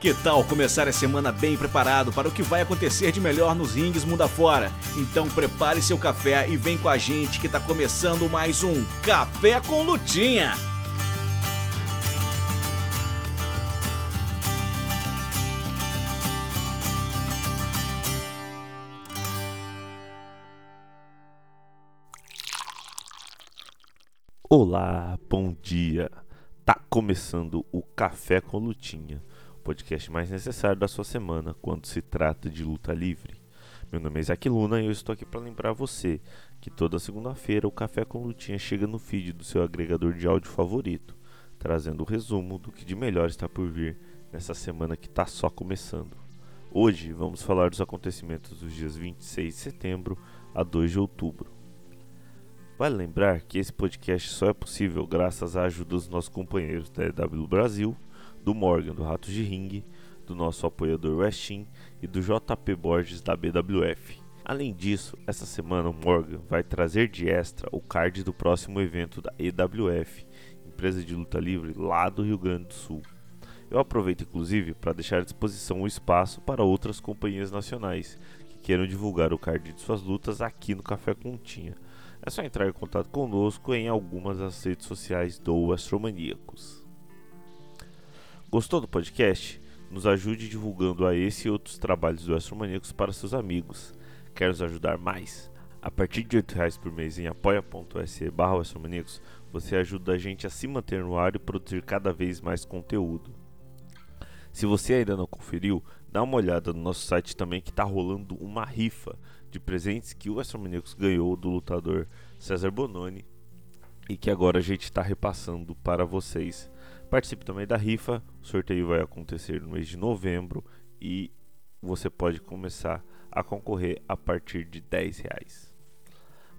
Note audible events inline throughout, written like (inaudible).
Que tal começar a semana bem preparado para o que vai acontecer de melhor nos ringues mundo afora? Então prepare seu café e vem com a gente que está começando mais um Café com Lutinha. Olá, bom dia. Tá começando o Café com Lutinha, podcast mais necessário da sua semana quando se trata de luta livre. Meu nome é Isaac Luna e eu estou aqui para lembrar você que toda segunda-feira o Café com Lutinha chega no feed do seu agregador de áudio favorito, trazendo o resumo do que de melhor está por vir nessa semana que está só começando. Hoje vamos falar dos acontecimentos dos dias 26 de setembro a 2 de outubro. Vale lembrar que esse podcast só é possível graças à ajuda dos nossos companheiros da EW Brasil, do Morgan do Ratos de Ring, do nosso apoiador Westin e do JP Borges da BWF. Além disso, essa semana o Morgan vai trazer de extra o card do próximo evento da EWF, empresa de luta livre lá do Rio Grande do Sul. Eu aproveito inclusive para deixar à disposição o espaço para outras companhias nacionais que queiram divulgar o card de suas lutas aqui no Café Continha é só entrar em contato conosco em algumas das redes sociais do Astromaníacos. Gostou do podcast? Nos ajude divulgando a esse e outros trabalhos do Astromaníacos para seus amigos. Quer nos ajudar mais? A partir de R$ reais por mês em apoia.se barra você ajuda a gente a se manter no ar e produzir cada vez mais conteúdo. Se você ainda não conferiu, dá uma olhada no nosso site também que está rolando uma rifa de presentes que o Astromaníacos ganhou do lutador César Bononi e que agora a gente está repassando para vocês. Participe também da rifa, o sorteio vai acontecer no mês de novembro e você pode começar a concorrer a partir de 10 reais.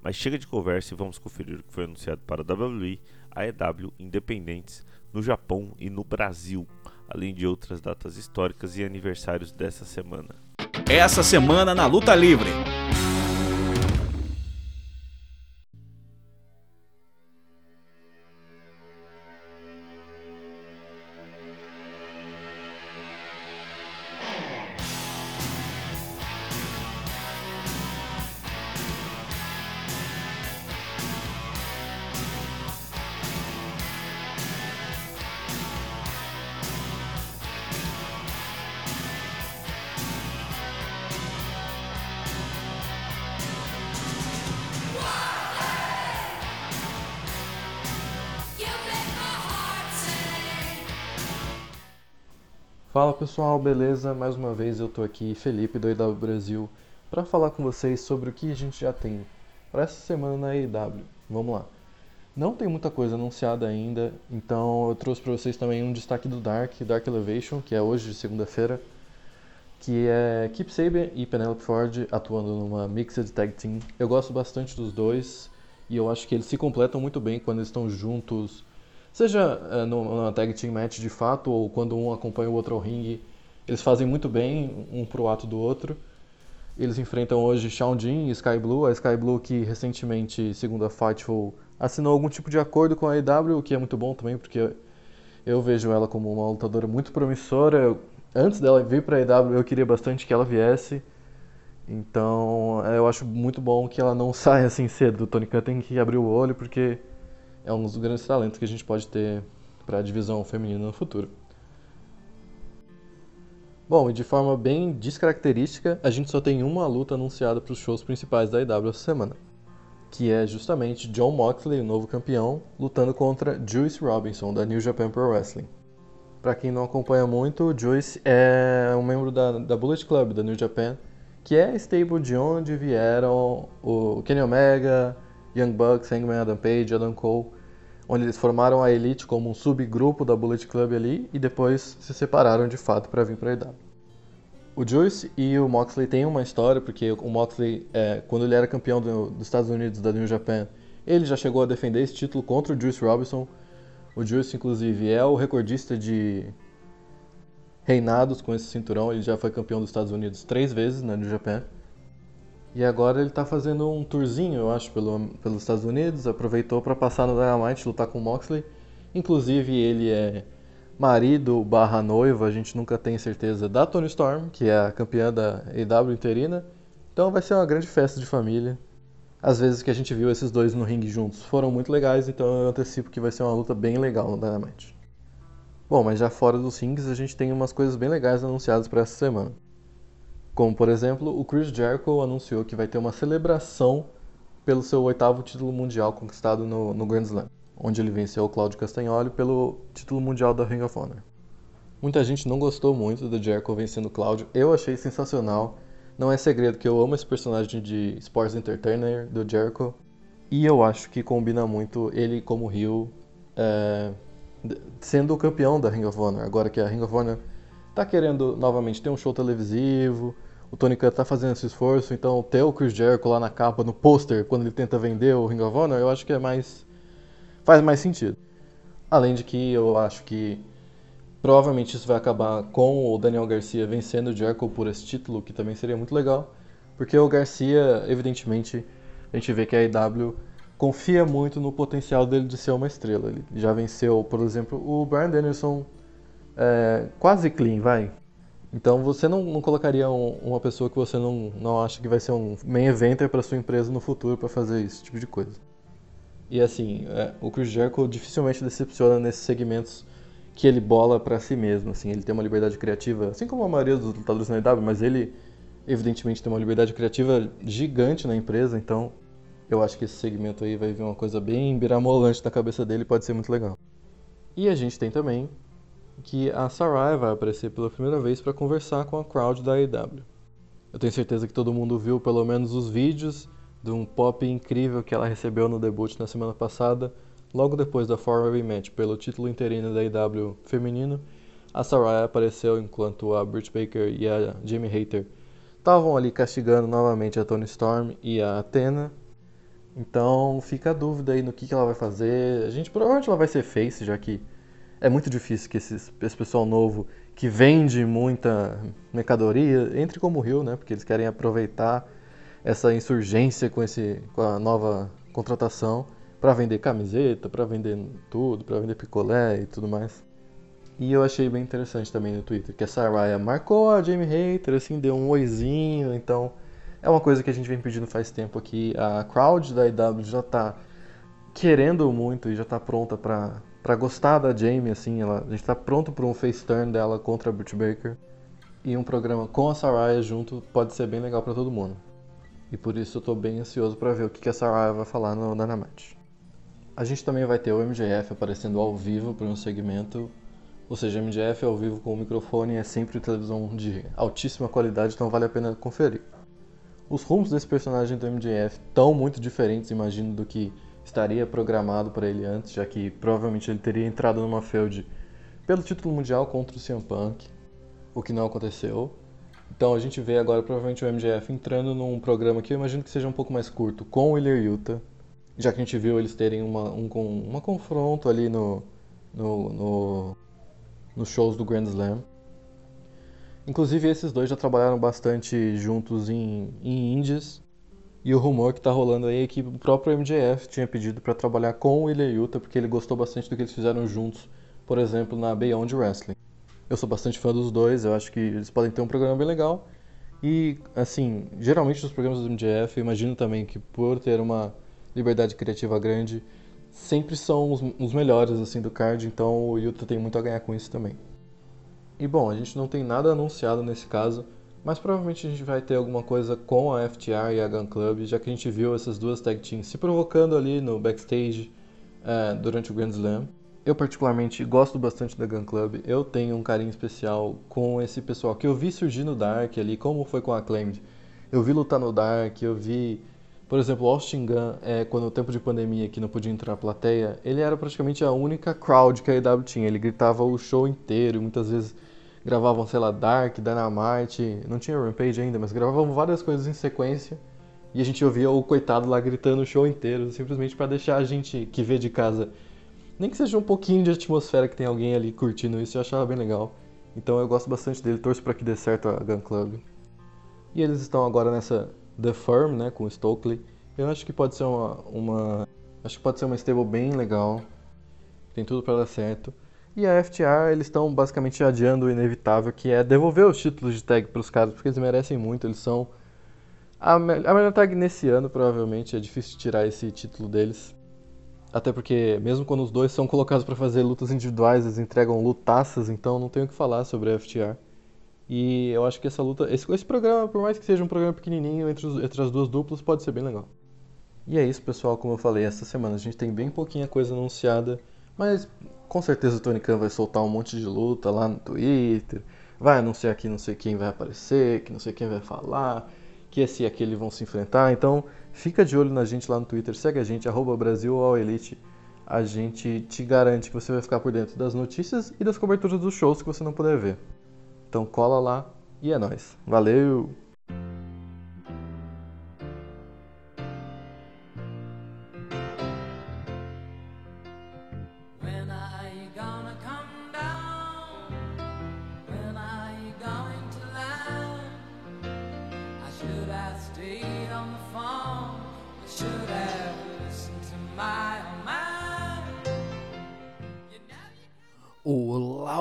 Mas chega de conversa e vamos conferir o que foi anunciado para a WWE, a EW Independentes no Japão e no Brasil, além de outras datas históricas e aniversários dessa semana. Essa semana na Luta Livre. Pessoal, beleza? Mais uma vez eu tô aqui, Felipe do EW Brasil, para falar com vocês sobre o que a gente já tem para essa semana na EW. Vamos lá. Não tem muita coisa anunciada ainda, então eu trouxe para vocês também um destaque do Dark, Dark Elevation, que é hoje, segunda-feira, que é Keep Sabian e Penelope Ford atuando numa Mixed Tag Team. Eu gosto bastante dos dois e eu acho que eles se completam muito bem quando eles estão juntos Seja é, numa tag team match de fato ou quando um acompanha o outro ao ringue, eles fazem muito bem um pro ato do outro. Eles enfrentam hoje Shawn Jin e Sky Blue, a Sky Blue que recentemente, segundo a Fightful, assinou algum tipo de acordo com a AEW, o que é muito bom também, porque eu vejo ela como uma lutadora muito promissora. Antes dela vir para a AEW, eu queria bastante que ela viesse. Então, eu acho muito bom que ela não (laughs) saia assim cedo. O Tony Khan tem que abrir o olho, porque é um dos grandes talentos que a gente pode ter para a divisão feminina no futuro. Bom, e de forma bem descaracterística, a gente só tem uma luta anunciada para os shows principais da IW essa semana, que é justamente John Moxley, o novo campeão, lutando contra Juice Robinson, da New Japan Pro Wrestling. Para quem não acompanha muito, Juice é um membro da, da Bullet Club, da New Japan, que é a stable de onde vieram o Kenny Omega, Young Bucks, Hangman Adam Page, Adam Cole, onde eles formaram a Elite como um subgrupo da Bullet Club ali e depois se separaram de fato para vir para a EW. O Juice e o Moxley têm uma história, porque o Moxley, é, quando ele era campeão do, dos Estados Unidos da New Japan, ele já chegou a defender esse título contra o Juice Robinson. O Juice, inclusive, é o recordista de reinados com esse cinturão. Ele já foi campeão dos Estados Unidos três vezes na New Japan. E agora ele está fazendo um tourzinho, eu acho, pelo, pelos Estados Unidos. Aproveitou para passar no Dynamite, lutar com o Moxley. Inclusive, ele é marido barra noiva, a gente nunca tem certeza da Tony Storm, que é a campeã da AEW interina. Então vai ser uma grande festa de família. As vezes que a gente viu esses dois no ringue juntos foram muito legais, então eu antecipo que vai ser uma luta bem legal no Dynamite. Bom, mas já fora dos rings, a gente tem umas coisas bem legais anunciadas para essa semana. Como, por exemplo, o Chris Jericho anunciou que vai ter uma celebração pelo seu oitavo título mundial conquistado no, no Grand Slam, onde ele venceu o Claudio Castagnoli pelo título mundial da Ring of Honor. Muita gente não gostou muito do Jericho vencendo o Claudio, eu achei sensacional. Não é segredo que eu amo esse personagem de Sports Entertainer do Jericho. E eu acho que combina muito ele como Rio, é, sendo o campeão da Ring of Honor. Agora que a Ring of Honor tá querendo novamente ter um show televisivo, o Tony Khan tá fazendo esse esforço, então ter o Chris Jericho lá na capa, no pôster, quando ele tenta vender o Ring of Honor, eu acho que é mais. faz mais sentido. Além de que eu acho que provavelmente isso vai acabar com o Daniel Garcia vencendo o Jericho por esse título, que também seria muito legal, porque o Garcia, evidentemente, a gente vê que a IW confia muito no potencial dele de ser uma estrela. Ele já venceu, por exemplo, o Brian Danielson é, quase clean, vai. Então você não, não colocaria um, uma pessoa que você não, não acha que vai ser um main eventer para sua empresa no futuro para fazer esse tipo de coisa. E assim, é, o Chris Jericho dificilmente decepciona nesses segmentos que ele bola para si mesmo, assim, ele tem uma liberdade criativa, assim como a maioria dos lutadores na IW, mas ele evidentemente tem uma liberdade criativa gigante na empresa, então eu acho que esse segmento aí vai vir uma coisa bem biramolante na cabeça dele, pode ser muito legal. E a gente tem também que a Sarai vai aparecer pela primeira vez para conversar com a crowd da AEW. Eu tenho certeza que todo mundo viu pelo menos os vídeos de um pop incrível que ela recebeu no debut na semana passada, logo depois da four-way match pelo título interino da AEW feminino. A Sarai apareceu enquanto a Britt Baker e a Jamie Hater estavam ali castigando novamente a Tony Storm e a Athena. Então fica a dúvida aí no que, que ela vai fazer. A gente provavelmente ela vai ser face, já que é muito difícil que esses, esse pessoal novo que vende muita mercadoria entre como Rio, né? Porque eles querem aproveitar essa insurgência com, esse, com a nova contratação para vender camiseta, para vender tudo, para vender picolé e tudo mais. E eu achei bem interessante também no Twitter que essa Raya marcou a Jamie Hater, assim, deu um oizinho, então é uma coisa que a gente vem pedindo faz tempo aqui. A crowd da IW já tá querendo muito e já tá pronta para para gostar da Jamie, assim, ela, a gente tá pronto para um face turn dela contra a Britt Baker. E um programa com a Saraya junto pode ser bem legal para todo mundo. E por isso eu tô bem ansioso para ver o que, que a Saraya vai falar no Dynamite. A gente também vai ter o MJF aparecendo ao vivo para um segmento. Ou seja, MJF ao vivo com o microfone é sempre televisão de altíssima qualidade, então vale a pena conferir. Os rumos desse personagem do MJF estão muito diferentes, imagino, do que estaria programado para ele antes, já que provavelmente ele teria entrado numa feud pelo título mundial contra o CM Punk, o que não aconteceu. Então a gente vê agora provavelmente o MJF entrando num programa que eu imagino que seja um pouco mais curto com o Willer Yuta, já que a gente viu eles terem uma, um, uma confronto ali no, no, no, nos shows do Grand Slam. Inclusive esses dois já trabalharam bastante juntos em, em indies, e o rumor que tá rolando aí é que o próprio MJF tinha pedido para trabalhar com o Yuta porque ele gostou bastante do que eles fizeram juntos, por exemplo, na Beyond Wrestling. Eu sou bastante fã dos dois, eu acho que eles podem ter um programa bem legal. E, assim, geralmente os programas do MJF, eu imagino também que por ter uma liberdade criativa grande, sempre são os, os melhores, assim, do card, então o Yuta tem muito a ganhar com isso também. E, bom, a gente não tem nada anunciado nesse caso, mas provavelmente a gente vai ter alguma coisa com a FTR e a Gun Club, já que a gente viu essas duas tag teams se provocando ali no backstage é, durante o Grand Slam. Eu particularmente gosto bastante da Gun Club, eu tenho um carinho especial com esse pessoal que eu vi surgir no Dark ali, como foi com a Acclaimed. Eu vi lutar no Dark, eu vi, por exemplo, Austin Gunn, é, quando o tempo de pandemia que não podia entrar na plateia, ele era praticamente a única crowd que a EW tinha, ele gritava o show inteiro, muitas vezes gravavam, sei lá, Dark, Dynamite, não tinha Rampage ainda, mas gravavam várias coisas em sequência e a gente ouvia o coitado lá gritando o show inteiro, simplesmente para deixar a gente que vê de casa, nem que seja um pouquinho de atmosfera que tem alguém ali curtindo isso, eu achava bem legal. Então eu gosto bastante dele, torço para que dê certo a Gun Club. E eles estão agora nessa The Firm, né, com Stokely. Eu acho que pode ser uma, uma acho que pode ser uma stable bem legal. Tem tudo para dar certo. E a FTR, eles estão basicamente adiando o inevitável, que é devolver os títulos de tag para os caras, porque eles merecem muito, eles são a, me a melhor tag nesse ano, provavelmente, é difícil tirar esse título deles. Até porque, mesmo quando os dois são colocados para fazer lutas individuais, eles entregam lutaças, então não tenho o que falar sobre a FTR. E eu acho que essa luta, esse, esse programa, por mais que seja um programa pequenininho entre, os, entre as duas duplas, pode ser bem legal. E é isso, pessoal. Como eu falei, essa semana a gente tem bem pouquinha coisa anunciada, mas com certeza o Tony Khan vai soltar um monte de luta lá no Twitter, vai anunciar que não sei quem vai aparecer, que não sei quem vai falar, que esse e aquele vão se enfrentar. Então, fica de olho na gente lá no Twitter, segue a gente, arroba Brasil Elite. A gente te garante que você vai ficar por dentro das notícias e das coberturas dos shows que você não puder ver. Então cola lá e é nóis. Valeu!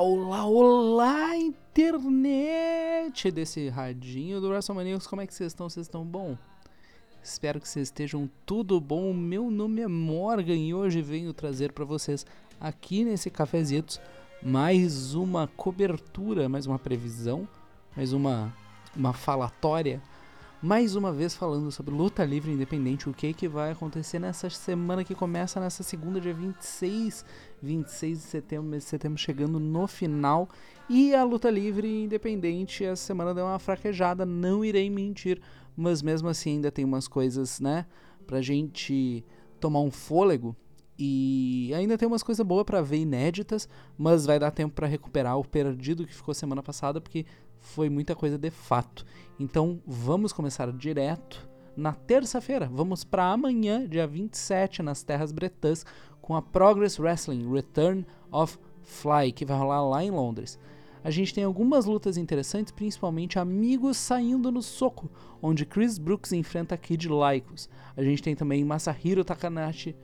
Olá, olá, internet desse radinho do WrestleMania. Como é que vocês estão? Vocês estão bom? Espero que vocês estejam tudo bom. Meu nome é Morgan e hoje venho trazer para vocês aqui nesse Cafezitos mais uma cobertura, mais uma previsão, mais uma, uma falatória mais uma vez falando sobre luta livre independente, o que que vai acontecer nessa semana que começa nessa segunda, dia 26, 26 de setembro, mês de setembro chegando no final. E a luta livre independente essa semana deu uma fraquejada, não irei mentir, mas mesmo assim ainda tem umas coisas, né, pra gente tomar um fôlego. E ainda tem umas coisas boas para ver inéditas, mas vai dar tempo para recuperar o perdido que ficou semana passada, porque foi muita coisa de fato. Então vamos começar direto na terça-feira. Vamos para amanhã, dia 27, nas Terras Bretãs, com a Progress Wrestling Return of Fly, que vai rolar lá em Londres. A gente tem algumas lutas interessantes, principalmente amigos saindo no soco, onde Chris Brooks enfrenta Kid Lycos. A gente tem também Masahiro Takanashi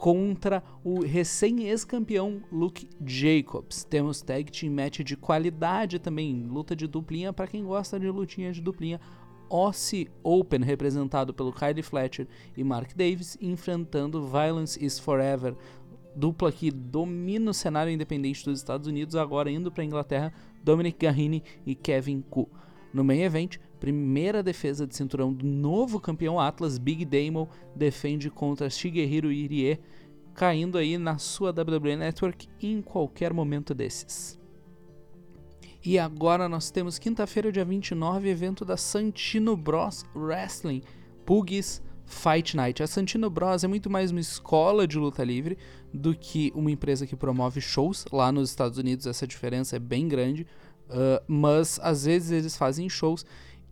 contra o recém-ex-campeão Luke Jacobs. Temos tag team match de qualidade também, luta de duplinha para quem gosta de lutinha de duplinha. Aussie Open, representado pelo Kylie Fletcher e Mark Davis, enfrentando Violence is Forever, dupla que domina o cenário independente dos Estados Unidos, agora indo para a Inglaterra, Dominic Garrini e Kevin Ku. No main event, primeira defesa de cinturão do novo campeão Atlas, Big Damo, defende contra Shigeru Irie, caindo aí na sua WWE Network em qualquer momento desses. E agora nós temos quinta-feira, dia 29, evento da Santino Bros Wrestling, Pugs Fight Night. A Santino Bros é muito mais uma escola de luta livre do que uma empresa que promove shows. Lá nos Estados Unidos essa diferença é bem grande. Uh, mas às vezes eles fazem shows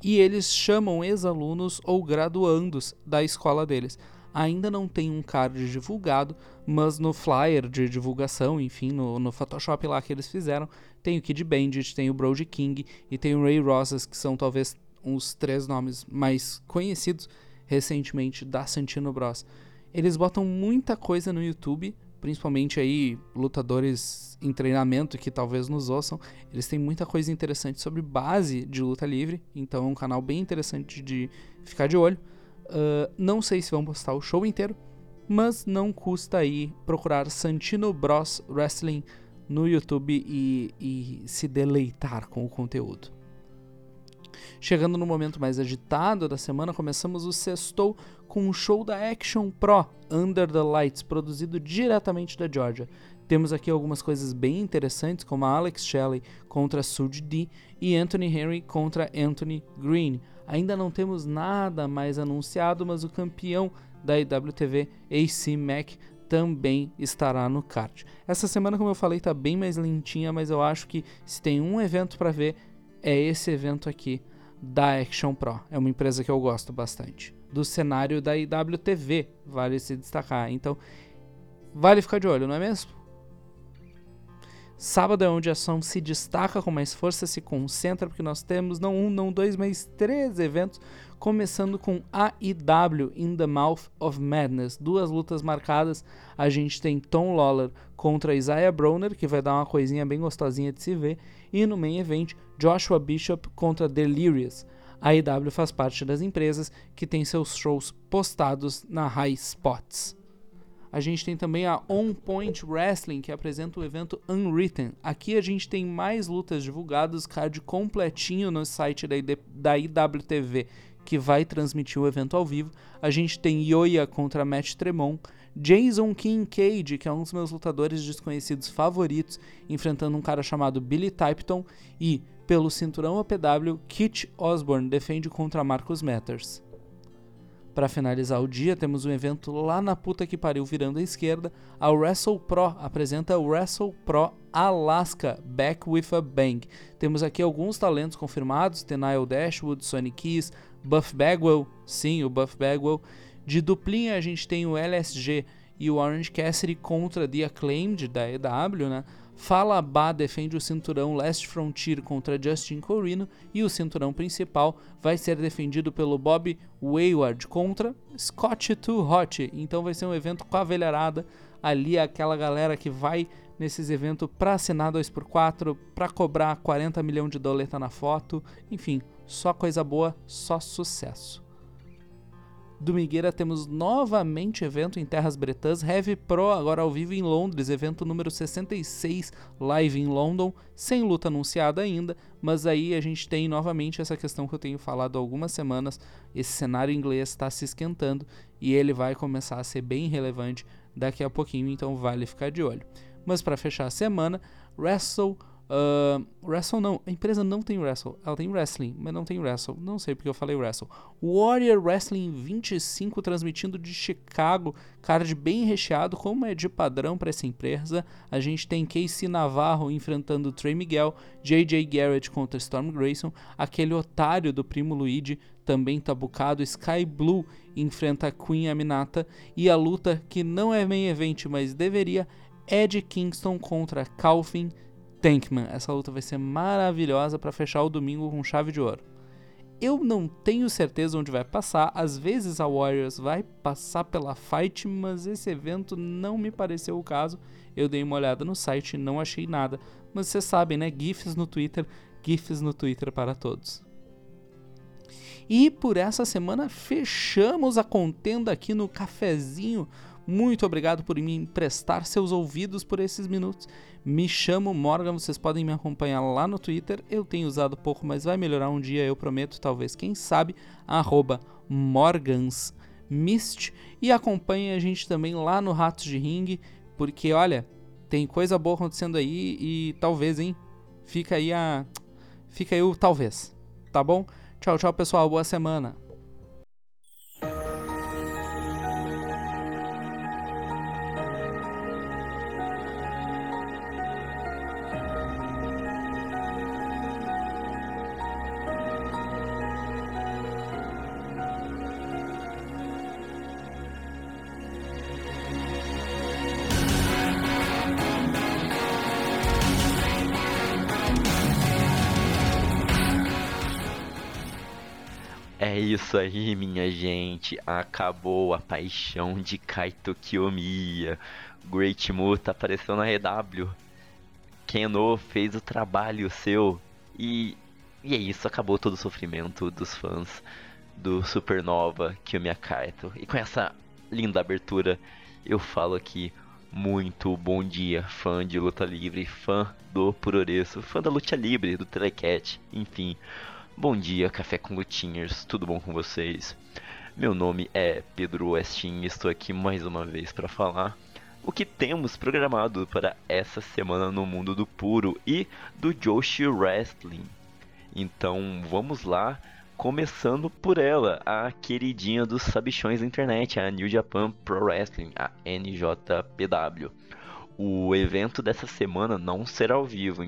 e eles chamam ex-alunos ou graduandos da escola deles. Ainda não tem um card divulgado, mas no flyer de divulgação, enfim, no, no Photoshop lá que eles fizeram, tem o Kid Bandit, tem o Brody King e tem o Ray Rosas, que são talvez os três nomes mais conhecidos recentemente da Santino Bros. Eles botam muita coisa no YouTube, principalmente aí lutadores em treinamento que talvez nos ouçam, eles têm muita coisa interessante sobre base de luta livre, então é um canal bem interessante de ficar de olho. Uh, não sei se vão postar o show inteiro, mas não custa aí procurar Santino Bros Wrestling no YouTube e, e se deleitar com o conteúdo. Chegando no momento mais agitado da semana, começamos o sextou com o show da Action Pro Under the Lights, produzido diretamente da Georgia. Temos aqui algumas coisas bem interessantes, como a Alex Shelley contra Sud D e Anthony Henry contra Anthony Green. Ainda não temos nada mais anunciado, mas o campeão da IWTV, AC Mac, também estará no card. Essa semana, como eu falei, está bem mais lentinha, mas eu acho que se tem um evento para ver, é esse evento aqui da Action Pro. É uma empresa que eu gosto bastante. Do cenário da IWTV, vale se destacar. Então, vale ficar de olho, não é mesmo? Sábado é onde a ação se destaca com mais força, se concentra, porque nós temos não um, não dois, mas três eventos, começando com AEW In the Mouth of Madness. Duas lutas marcadas. A gente tem Tom Lawler contra Isaiah Broner, que vai dar uma coisinha bem gostosinha de se ver. E no main event, Joshua Bishop contra Delirious. A AEW faz parte das empresas que tem seus shows postados na High Spots. A gente tem também a On Point Wrestling, que apresenta o evento Unwritten. Aqui a gente tem mais lutas divulgadas, card completinho no site da, da IWTV, que vai transmitir o evento ao vivo. A gente tem Yoya contra Matt Tremont, Jason Kincaid, que é um dos meus lutadores desconhecidos favoritos, enfrentando um cara chamado Billy Typton, e, pelo cinturão APW, Kit Osborne defende contra Marcus Matters. Para finalizar o dia, temos um evento lá na puta que pariu virando à esquerda. A Wrestle Pro apresenta o Wrestle Pro Alaska Back with a Bang. Temos aqui alguns talentos confirmados: Tenile Dashwood, Sonny Keys, Buff Bagwell, sim, o Buff Bagwell. De duplinha a gente tem o LSG e o Orange Cassidy contra The Acclaimed da EW, né? Falabá defende o cinturão Last Frontier contra Justin Corino e o cinturão principal vai ser defendido pelo Bob Wayward contra Scott Too Hot. Então vai ser um evento com a velharada ali aquela galera que vai nesses eventos para assinar 2x4, para cobrar 40 milhões de doleta na foto, enfim, só coisa boa, só sucesso. Domingueira temos novamente evento em Terras Bretãs, Heavy Pro agora ao vivo em Londres, evento número 66, live em London, sem luta anunciada ainda, mas aí a gente tem novamente essa questão que eu tenho falado há algumas semanas, esse cenário inglês está se esquentando e ele vai começar a ser bem relevante daqui a pouquinho, então vale ficar de olho. Mas para fechar a semana, Wrestle Uh, wrestle não, a empresa não tem Wrestle, ela tem Wrestling, mas não tem Wrestle, não sei porque eu falei Wrestle. Warrior Wrestling 25 transmitindo de Chicago, card bem recheado, como é de padrão para essa empresa. A gente tem Casey Navarro enfrentando Trey Miguel, JJ Garrett contra Storm Grayson, aquele otário do primo Luigi também tá bucado, Sky Blue enfrenta Queen Aminata. E a luta que não é main event, mas deveria, Ed Kingston contra Calvin Tankman. Essa luta vai ser maravilhosa para fechar o domingo com chave de ouro. Eu não tenho certeza onde vai passar. Às vezes a Warriors vai passar pela fight, mas esse evento não me pareceu o caso. Eu dei uma olhada no site e não achei nada. Mas vocês sabem, né? GIFs no Twitter, GIFs no Twitter para todos. E por essa semana fechamos a contenda aqui no cafezinho. Muito obrigado por me emprestar seus ouvidos por esses minutos. Me chamo Morgan, vocês podem me acompanhar lá no Twitter. Eu tenho usado pouco, mas vai melhorar um dia, eu prometo, talvez, quem sabe, morgansmist. E acompanhe a gente também lá no Ratos de Ring, porque olha, tem coisa boa acontecendo aí e talvez, hein? Fica aí a. Fica aí o talvez, tá bom? Tchau, tchau, pessoal. Boa semana. É isso aí, minha gente. Acabou a paixão de Kaito Kiyomiya. Great Muta apareceu na RW. Keno fez o trabalho seu. E, e é isso, acabou todo o sofrimento dos fãs do Supernova Kiyomiya Kaito. E com essa linda abertura, eu falo aqui muito bom dia, fã de luta livre, fã do Puroreço, fã da luta livre, do Telecat, enfim. Bom dia, Café com Lutinhers, tudo bom com vocês? Meu nome é Pedro Westin e estou aqui mais uma vez para falar o que temos programado para essa semana no mundo do puro e do Joshi Wrestling. Então vamos lá, começando por ela, a queridinha dos sabichões da internet, a New Japan Pro Wrestling, a NJPW. O evento dessa semana não será ao vivo,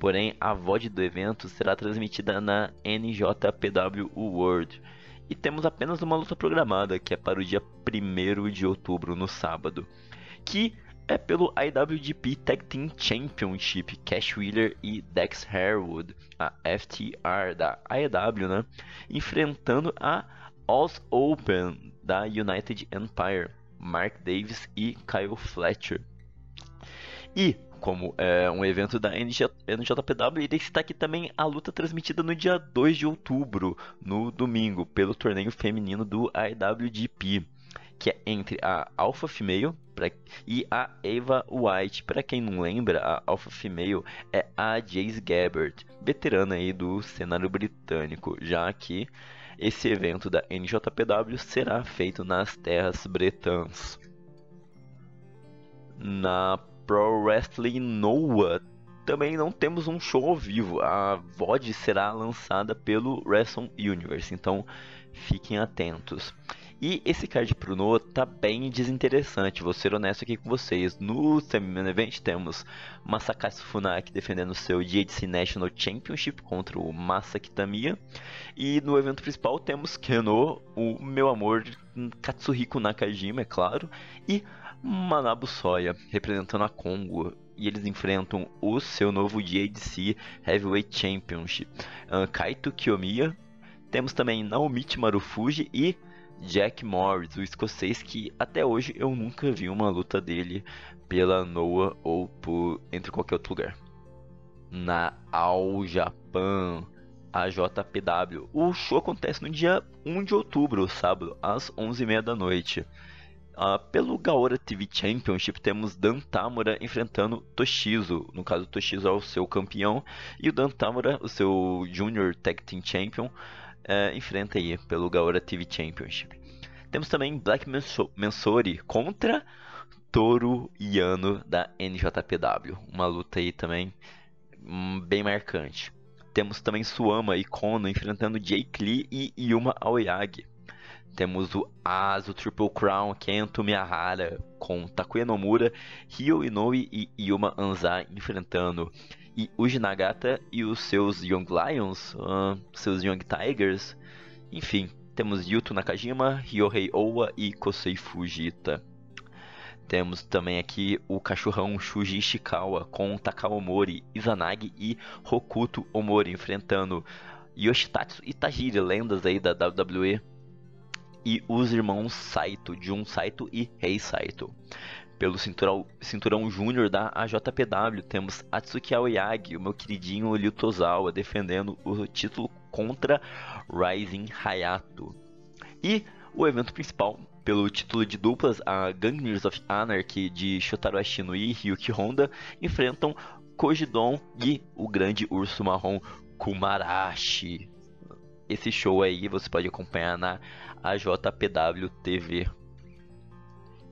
Porém, a VOD do evento será transmitida na NJPW World. E temos apenas uma luta programada, que é para o dia 1 de outubro, no sábado. Que é pelo IWGP Tag Team Championship, Cash Wheeler e Dex Harewood, a FTR da AEW, né? Enfrentando a Oz Open da United Empire, Mark Davis e Kyle Fletcher. E como é um evento da NJ, NJPW, ele está aqui também a luta transmitida no dia 2 de outubro, no domingo, pelo torneio feminino do IWGP, que é entre a Alpha Female pra, e a Eva White. Para quem não lembra, a Alpha Female é a Jace Gabbard, veterana aí do cenário britânico, já que esse evento da NJPW será feito nas terras bretãs. Na Pro Wrestling Noah também não temos um show ao vivo. A VOD será lançada pelo Wrestle Universe, então fiquem atentos. E esse card pro Noah tá bem desinteressante, vou ser honesto aqui com vocês. No Semi Event temos Masakazu Funaki defendendo seu JDC National Championship contra o Masaki Tamiya. E no evento principal temos Keno, o meu amor Katsuhiko Nakajima, é claro, e Manabu Soya, representando a Congo, e eles enfrentam o seu novo JDC Heavyweight Championship, uh, Kaito Kiyomiya. Temos também Naomichi Marufuji e Jack Morris, o escocês que até hoje eu nunca vi uma luta dele pela Noah ou por entre qualquer outro lugar. Na All Japan, a JPW. O show acontece no dia 1 de outubro, sábado, às 11h30 da noite. Uh, pelo Gaora TV Championship temos Dan Tamura enfrentando Toshizo. No caso, Toshizo é o seu campeão e o Dan Tamura, o seu Junior Tag Team Champion, uh, enfrenta aí pelo Gaora TV Championship. Temos também Black Mensori contra Toru Yano da NJPW. Uma luta aí também um, bem marcante. Temos também Suama e Kono enfrentando Jake Lee e Yuma Aoyagi. Temos o As, o Triple Crown, Kento Miyahara com Takuya Nomura, Ryo Inoue e Yuma Anzai enfrentando e Uji Nagata e os seus Young Lions, uh, seus Young Tigers. Enfim, temos Yuto Nakajima, Ryohei Owa e Kosei Fujita. Temos também aqui o cachorrão Shuji Ishikawa com Takao Mori, Izanagi e Hokuto Omori enfrentando Yoshitatsu e Tajiri, lendas aí da WWE e os irmãos Saito, Jun Saito e Rei Saito. Pelo cinturão, cinturão júnior da AJPW, temos Atsuki Aoyagi, o meu queridinho Ryu Tozawa, defendendo o título contra Rising Hayato. E o evento principal, pelo título de duplas, a Gangners of Anarchy de Shotaro Ashino e Ryuki Honda enfrentam Kojidon e o grande urso marrom Kumarashi esse show aí você pode acompanhar na AJPW TV.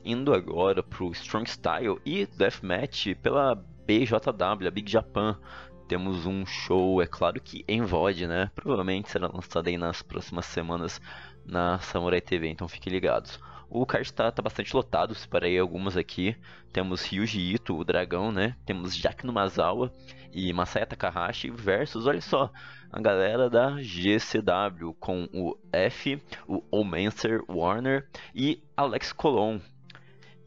Indo agora pro Strong Style e Deathmatch pela BJW, a Big Japan. Temos um show, é claro que em VOD, né? Provavelmente será lançado aí nas próximas semanas na Samurai TV, então fiquem ligados. O card está tá bastante lotado, separei algumas aqui. Temos Ryuji Ito, o dragão, né? Temos Jack Numazawa e Masaya Takahashi versus, olha só, a galera da GCW com o F, o Omancer Warner e Alex Colon.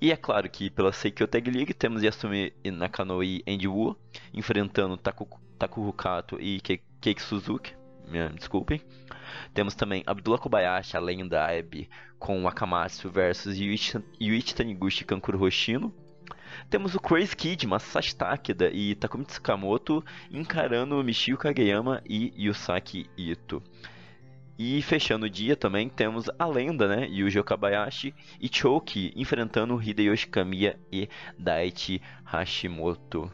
E é claro que pela Seikyo Tag League temos Yasumi Nakano e Andy Wu enfrentando Taku, Taku e Keiki Suzuki. Desculpem. Temos também Abdullah Kobayashi, além da Abby, com Akamatsu versus Yuichi, Yuichi Taniguchi e Kankuro Hoshino. Temos o Crazy Kid, Masashi Takeda e Takumi Tsukamoto encarando Michio Kageyama e Yusaki Ito. E fechando o dia também temos a lenda, né? Yuji Okabayashi e Choki enfrentando Hideyoshi Kamiya e Daichi Hashimoto.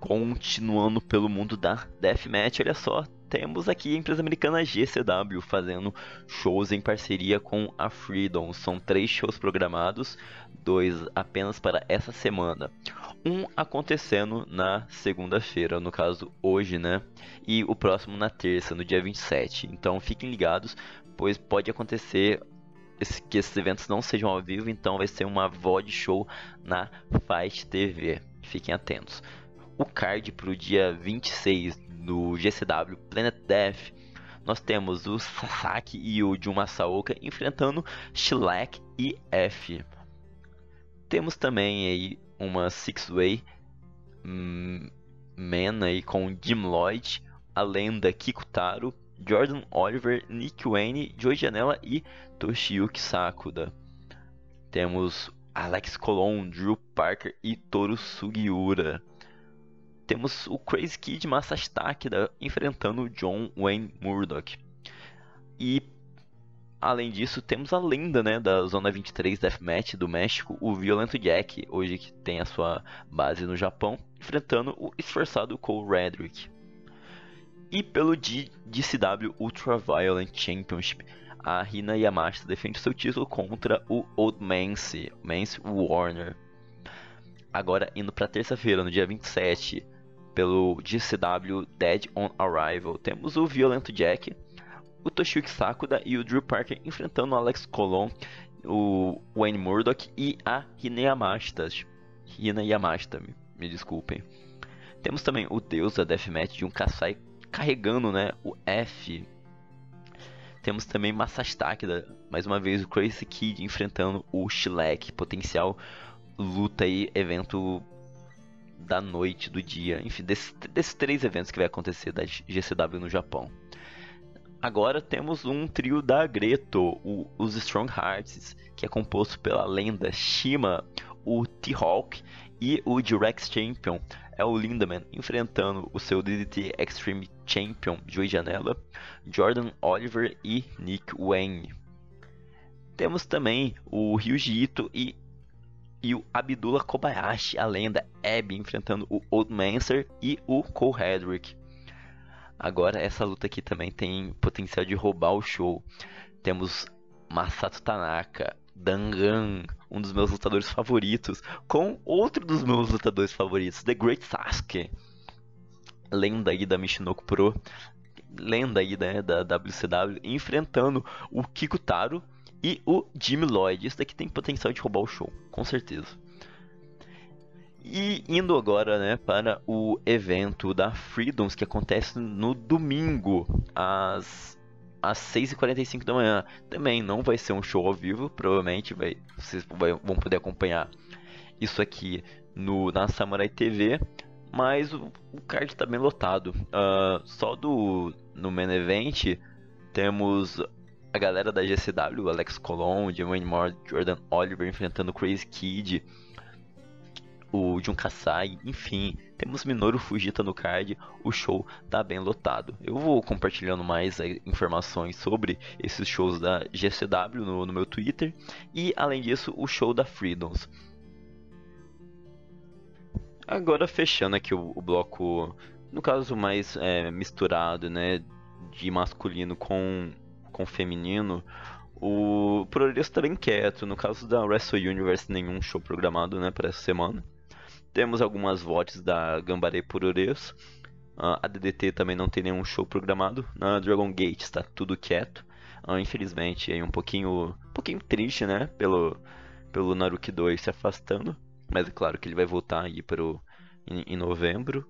Continuando pelo mundo da Deathmatch, olha só, temos aqui a empresa americana GCW fazendo shows em parceria com a Freedom. São três shows programados, dois apenas para essa semana. Um acontecendo na segunda-feira, no caso hoje, né? E o próximo na terça, no dia 27. Então fiquem ligados, pois pode acontecer que esses eventos não sejam ao vivo, então vai ser uma VOD show na Fight TV. Fiquem atentos. O card para o dia 26 no GCW Planet Death, nós temos o Sasaki e o Juma Saoka enfrentando Shlak e F. Temos também aí uma Six-Way hum, Man aí com Jim Lloyd, a lenda Kikutaro, Jordan Oliver, Nick Wayne, Joey Janela e Toshiyuki Sakuda. Temos Alex Colon, Drew Parker e Toru Sugiura. Temos o Crazy Kid Masashi Takeda enfrentando John Wayne Murdoch. E além disso, temos a lenda né, da Zona 23 Deathmatch do México, o Violento Jack, hoje que tem a sua base no Japão, enfrentando o esforçado Cole Redrick. E pelo DCW Ultra Violent Championship, a Hina Yamashita defende seu título contra o Old Mance, Mance Warner. Agora indo para terça-feira, no dia 27, pelo DCW Dead on Arrival, temos o Violento Jack, o Toshiyuki Sakuda e o Drew Parker enfrentando o Alex Colon, o Wayne Murdoch e a Hina Yamashita. Hina Yamashita, me, me desculpem. Temos também o Deus da Deathmatch de um Kasai carregando né, o F. Temos também Masashi mais uma vez o Crazy Kid enfrentando o Shrek, potencial luta e evento da noite, do dia, enfim, desses, três eventos que vai acontecer da GCW no Japão. Agora temos um trio da Greto, o, os Strong Hearts, que é composto pela lenda Shima, o T-Hawk e o Direct Champion, é o Lindemann enfrentando o seu DDT Extreme Champion Joey Janela, Jordan Oliver e Nick Wayne. Temos também o Ryuji Ito e, e o Abdullah Kobayashi, a lenda Abby, enfrentando o Old Mancer e o Cole Hedrick. Agora essa luta aqui também tem potencial de roubar o show. Temos Masato Tanaka, Dangan, um dos meus lutadores favoritos, com outro dos meus lutadores favoritos, The Great Sasuke, lenda aí da Michinoku Pro, lenda aí né, da WCW, enfrentando o Kikutaro e o Jimmy Lloyd. Isso daqui tem potencial de roubar o show, com certeza. E indo agora né, para o evento da Freedoms que acontece no domingo, às às 6h45 da manhã. Também não vai ser um show ao vivo, provavelmente vai, vocês vai, vão poder acompanhar isso aqui no, na Samurai TV. Mas o, o card está bem lotado. Uh, só do no main event temos a galera da GCW, Alex Colon, Dwayne Moore, Jordan Oliver enfrentando Crazy Kid, o Jun Kasai, enfim, temos Minoru Fujita no card, o show tá bem lotado. Eu vou compartilhando mais eh, informações sobre esses shows da GCW no, no meu Twitter e além disso o show da Freedoms. Agora fechando aqui o, o bloco, no caso mais é, misturado, né, de masculino com, com feminino, o Progresso tá bem quieto. No caso da Wrestle Universe, nenhum show programado, né, para essa semana. Temos algumas votes da Gambaré Purores. Uh, a DDT também não tem nenhum show programado. Na Dragon Gate está tudo quieto. Uh, infelizmente, é um pouquinho, um pouquinho triste, né? Pelo, pelo Naruki 2 se afastando. Mas é claro que ele vai voltar aí pro, em, em novembro.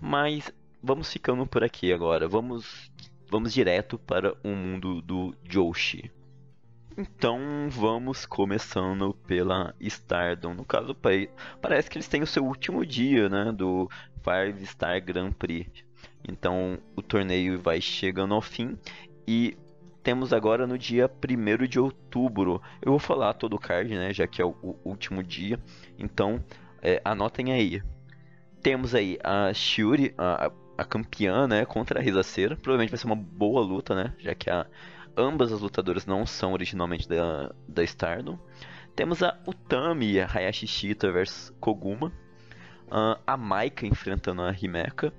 Mas vamos ficando por aqui agora. Vamos, vamos direto para o mundo do Joshi. Então vamos começando pela Stardom. No caso, parece que eles têm o seu último dia né, do Five Star Grand Prix. Então o torneio vai chegando ao fim e temos agora no dia 1 de outubro. Eu vou falar todo o card, né, já que é o, o último dia. Então é, anotem aí. Temos aí a Shuri, a, a campeã, né, contra a Rizaceira. Provavelmente vai ser uma boa luta, né, já que a Ambas as lutadoras não são originalmente da, da Stardom. Temos a Utami a Hayashi Shita versus Koguma. Uh, a Maika enfrentando a Himeka.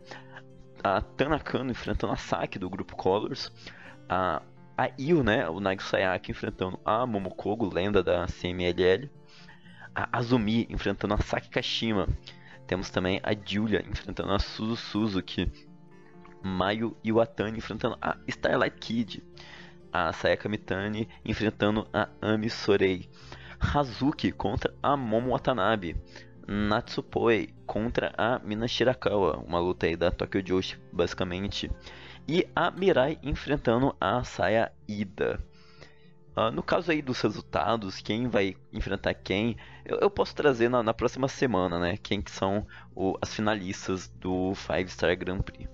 A Tanakano enfrentando a Saki do grupo Colors. A, a Io, né, o Naigo Sayaka enfrentando a Momokogo, lenda da CMLL. A Azumi enfrentando a Saki Kashima. Temos também a Julia enfrentando a Suzu Suzuki. Mayu Iwatani enfrentando a Starlight Kid a Sayaka Mitani enfrentando a Ami Sorei. Hazuki contra a Momo Watanabe. Natsupoi contra a Mina Shirakawa, uma luta aí da Tokyo Joshi, basicamente. E a Mirai enfrentando a Saya Ida. Uh, no caso aí dos resultados, quem vai enfrentar quem, eu, eu posso trazer na, na, próxima semana, né? Quem que são o, as finalistas do Five Star Grand Prix.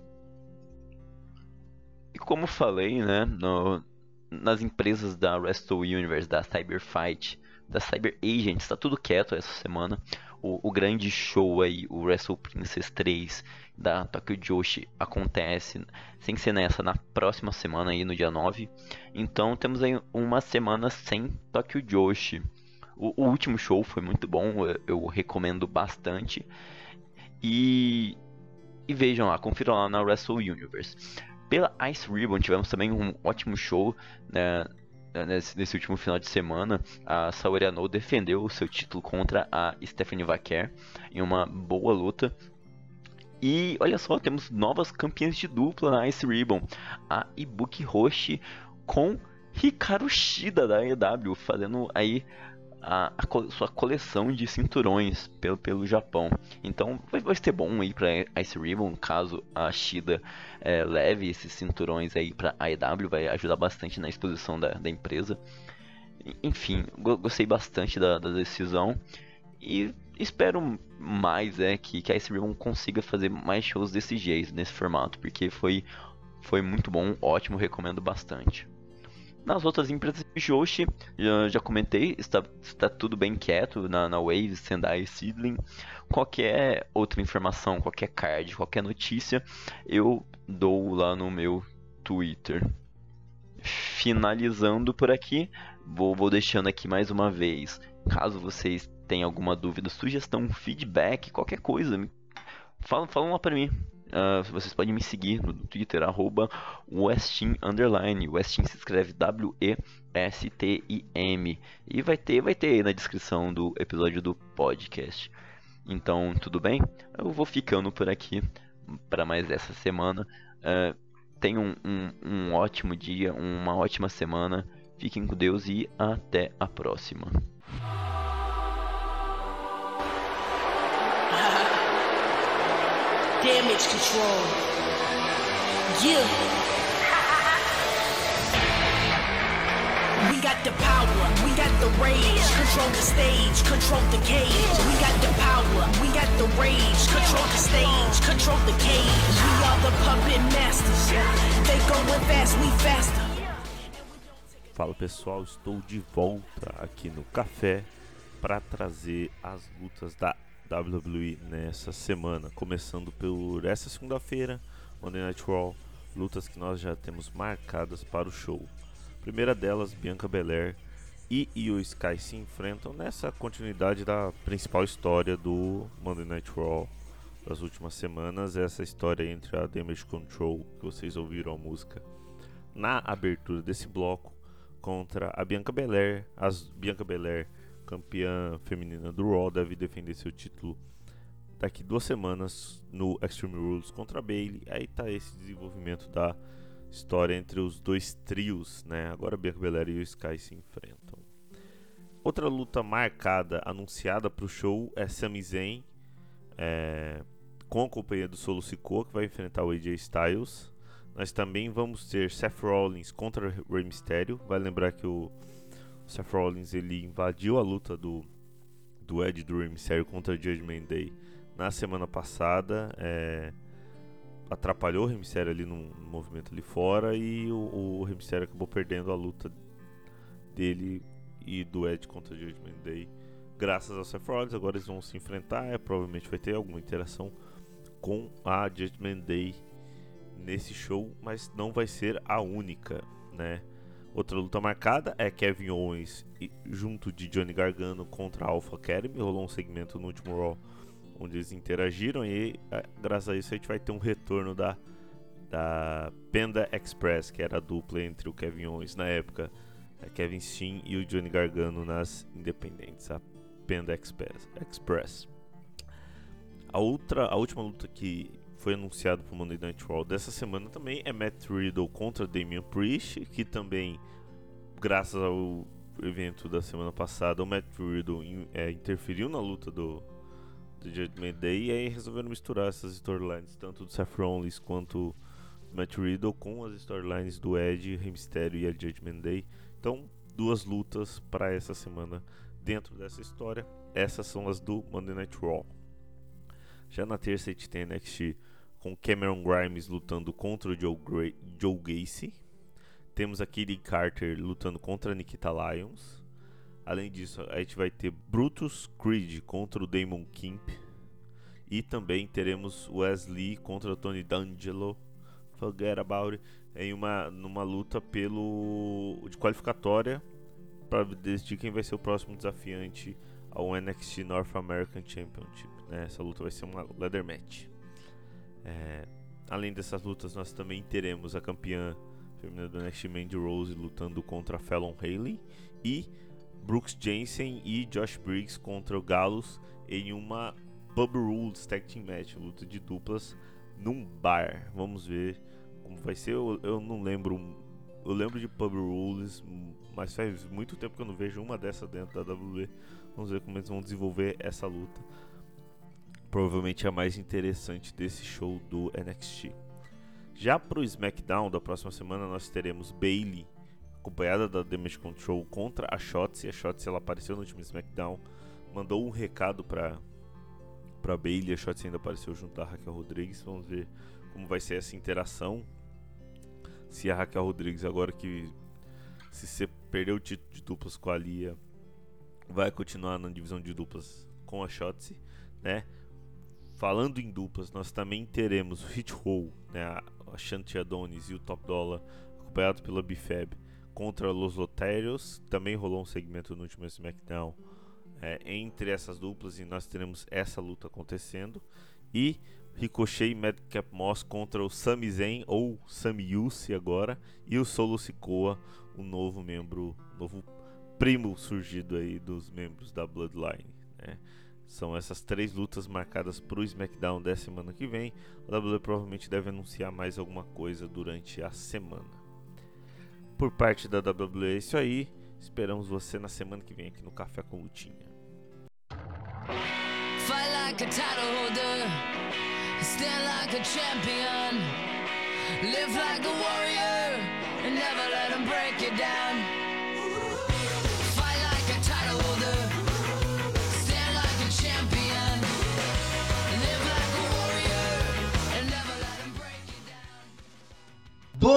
E como falei, né? No, nas empresas da Wrestle Universe, da Cyberfight, da Cyber Agent, está tudo quieto essa semana. O, o, grande show aí, o Wrestle Princess 3 da Tokyo Joshi acontece sem ser nessa na próxima semana aí no dia 9. Então temos aí uma semana sem Tokyo Joshi. O, o último show foi muito bom, eu, eu recomendo bastante. E, e vejam lá, confiram lá na Wrestle Universe. Pela Ice Ribbon tivemos também um ótimo show né, nesse, nesse, último final de semana. A Saori Anou defendeu o seu título contra a Stephanie Vaquer em uma boa luta. E olha só, temos novas campeãs de dupla na Ice Ribbon. A Ibuki Roshi com Hikaru Shida da EW, fazendo aí a, a, sua coleção de cinturões pelo, pelo Japão. Então vai, vai ser bom aí para Ice Ribbon, caso a Shida é, leve esses cinturões aí para a EW, vai ajudar bastante na exposição da, da empresa. Enfim, gostei bastante da, da decisão e espero mais é que, que a Ice Ribbon consiga fazer mais shows desse jeito, nesse formato, porque foi, foi muito bom, ótimo, recomendo bastante. Nas outras empresas de Joshi, já, já comentei, está, está tudo bem quieto na, na Wave, Sendai e Seedling. Qualquer outra informação, qualquer card, qualquer notícia, eu dou lá no meu Twitter. Finalizando por aqui, vou, vou deixando aqui mais uma vez. Caso vocês tem alguma dúvida, sugestão, feedback, qualquer coisa, fala, fala lá pra mim. Uh, vocês podem me seguir no Twitter, arroba Westin Underline. Westin se escreve W-E-S-T-I-M. E vai ter, vai ter aí na descrição do episódio do podcast. Então, tudo bem? Eu vou ficando por aqui para mais essa semana. Uh, tenham um, um, um ótimo dia, uma ótima semana. Fiquem com Deus e até a próxima. Damage control. Yeah. We got the power, we got the rage, control the stage, control the cage. We got the power, we got the rage, control the stage, control the cage. We are the puppet masters. They going fast, we faster. Fala pessoal, estou de volta aqui no café para trazer as lutas da WWE nessa semana, começando por essa segunda-feira, Monday Night Raw, lutas que nós já temos marcadas para o show. primeira delas, Bianca Belair e Io Sky se enfrentam nessa continuidade da principal história do Monday Night Raw das últimas semanas, essa história entre a Damage Control, que vocês ouviram a música na abertura desse bloco, contra a Bianca Belair, as Bianca Belair campeã feminina do Raw, deve defender seu título daqui duas semanas no Extreme Rules contra Bailey. Aí tá esse desenvolvimento da história entre os dois trios, né? Agora Bianca Belair e o Sky se enfrentam. Outra luta marcada, anunciada para o show é Sami Zayn é, com a companhia do Solo Sikoa que vai enfrentar o AJ Styles. Nós também vamos ter Seth Rollins contra Rey Mysterio. Vai lembrar que o Seth Rollins ele invadiu a luta do, do Ed do Rey Mysterio contra Judgment Day na semana passada. É, atrapalhou o Rey Mysterio ali no, movimento ali fora e o, o Rey Mysterio acabou perdendo a luta dele e do Ed contra Judgment Day. Graças ao Seth Rollins, agora eles vão se enfrentar. É, provavelmente vai ter alguma interação com a Judgment Day nesse show, mas não vai ser a única, né? Outra luta marcada é Kevin Owens junto de Johnny Gargano contra a Alpha Academy. Rolou um segmento no último Raw onde eles interagiram e é, graças a isso a gente vai ter um retorno da, da Panda Express, que era a dupla entre o Kevin Owens na época, Kevin Steen e o Johnny Gargano nas independentes, a Panda Express. Express. A outra, a última luta que foi anunciado para o Monday Night Raw dessa semana também é Matt Riddle contra Damian Priest, que também, graças ao evento da semana passada, o Matt Riddle é, interferiu na luta do, do Judgment Day e aí resolveram misturar essas storylines, tanto do Seth Rollins quanto do Matt Riddle com as storylines do Edge, Rey Mysterio e a Judgment Day. Então duas lutas para essa semana dentro dessa história. Essas são as do Monday Night Raw. Já na terça a gente tem NXT com Cameron Grimes lutando contra o Joe, Gra Joe Gacy. Temos a Katie Carter lutando contra a Nikita Lyons. Além disso, a gente vai ter Brutus Creed contra o Damon Kimp. E também teremos Wesley contra o Tony D'Angelo. Forget about it. Em uma numa luta pelo de qualificatória para decidir quem vai ser o próximo desafiante ao NXT North American Championship. Né? Essa luta vai ser uma leather match. É, além dessas lutas, nós também teremos a campeã feminina do NXT Mandy Rose lutando contra Fallon Haley e Brooks Jensen e Josh Briggs contra o Galos em uma Pub Rules Tag Team Match, luta de duplas num bar. Vamos ver como vai ser. Eu, eu não lembro. Eu lembro de Pub Rules, mas faz muito tempo que eu não vejo uma dessa dentro da WWE. Vamos ver como eles vão desenvolver essa luta provavelmente a mais interessante desse show do NXT. Já para o SmackDown da próxima semana nós teremos Bailey acompanhada da Damage Control contra a Shotzi. A Shotzi ela apareceu no último SmackDown, mandou um recado para para Bailey. A Shotzi ainda apareceu junto da Raquel Rodrigues. Vamos ver como vai ser essa interação. Se a Raquel Rodrigues agora que se você perdeu o título de duplas com a Lia, vai continuar na divisão de duplas com a Shotzi, né? Falando em duplas, nós também teremos o Hit Roll, né, a Shanti Adonis e o Top Dollar, acompanhado pela Bifab, contra Los Lotérios. Também rolou um segmento no último SmackDown é, entre essas duplas e nós teremos essa luta acontecendo. E Ricochet e Madcap Moss contra o Sami Zayn ou Sami Yusi agora e o Solo Sikoa, o novo membro, novo primo surgido aí dos membros da Bloodline. Né? São essas três lutas marcadas para o SmackDown da semana que vem. O WWE provavelmente deve anunciar mais alguma coisa durante a semana. Por parte da WWE é isso aí. Esperamos você na semana que vem aqui no Café com Lutinha. A a live like a warrior, and never let them break you down.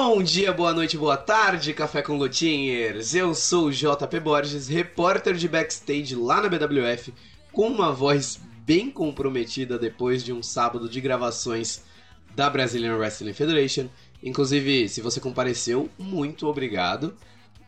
Bom dia, boa noite, boa tarde, Café com Lutinhers. Eu sou o JP Borges, repórter de backstage lá na BWF, com uma voz bem comprometida depois de um sábado de gravações da Brazilian Wrestling Federation. Inclusive, se você compareceu, muito obrigado.